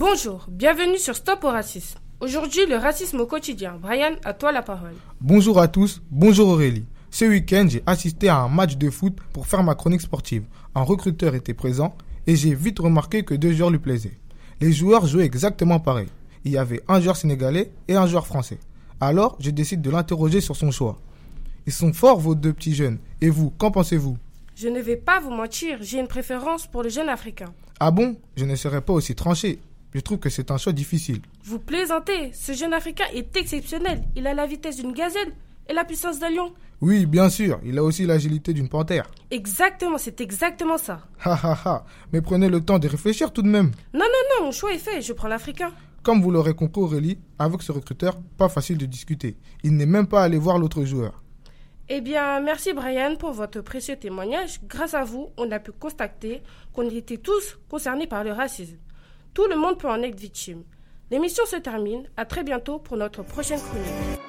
Bonjour, bienvenue sur Stop au racisme. Aujourd'hui, le racisme au quotidien. Brian, à toi la parole. Bonjour à tous, bonjour Aurélie. Ce week-end, j'ai assisté à un match de foot pour faire ma chronique sportive. Un recruteur était présent et j'ai vite remarqué que deux joueurs lui plaisaient. Les joueurs jouaient exactement pareil. Il y avait un joueur sénégalais et un joueur français. Alors, je décide de l'interroger sur son choix. Ils sont forts, vos deux petits jeunes. Et vous, qu'en pensez-vous? Je ne vais pas vous mentir, j'ai une préférence pour le jeune africain. Ah bon? Je ne serais pas aussi tranché. Je trouve que c'est un choix difficile. Vous plaisantez, ce jeune africain est exceptionnel. Il a la vitesse d'une gazelle et la puissance d'un lion. Oui, bien sûr, il a aussi l'agilité d'une panthère. Exactement, c'est exactement ça. Ha ha ha, mais prenez le temps de réfléchir tout de même. Non, non, non, mon choix est fait, je prends l'africain. Comme vous l'aurez compris Aurélie, avec ce recruteur, pas facile de discuter. Il n'est même pas allé voir l'autre joueur. Eh bien, merci Brian pour votre précieux témoignage. Grâce à vous, on a pu constater qu'on était tous concernés par le racisme. Tout le monde peut en être victime. L'émission se termine. À très bientôt pour notre prochaine chronique.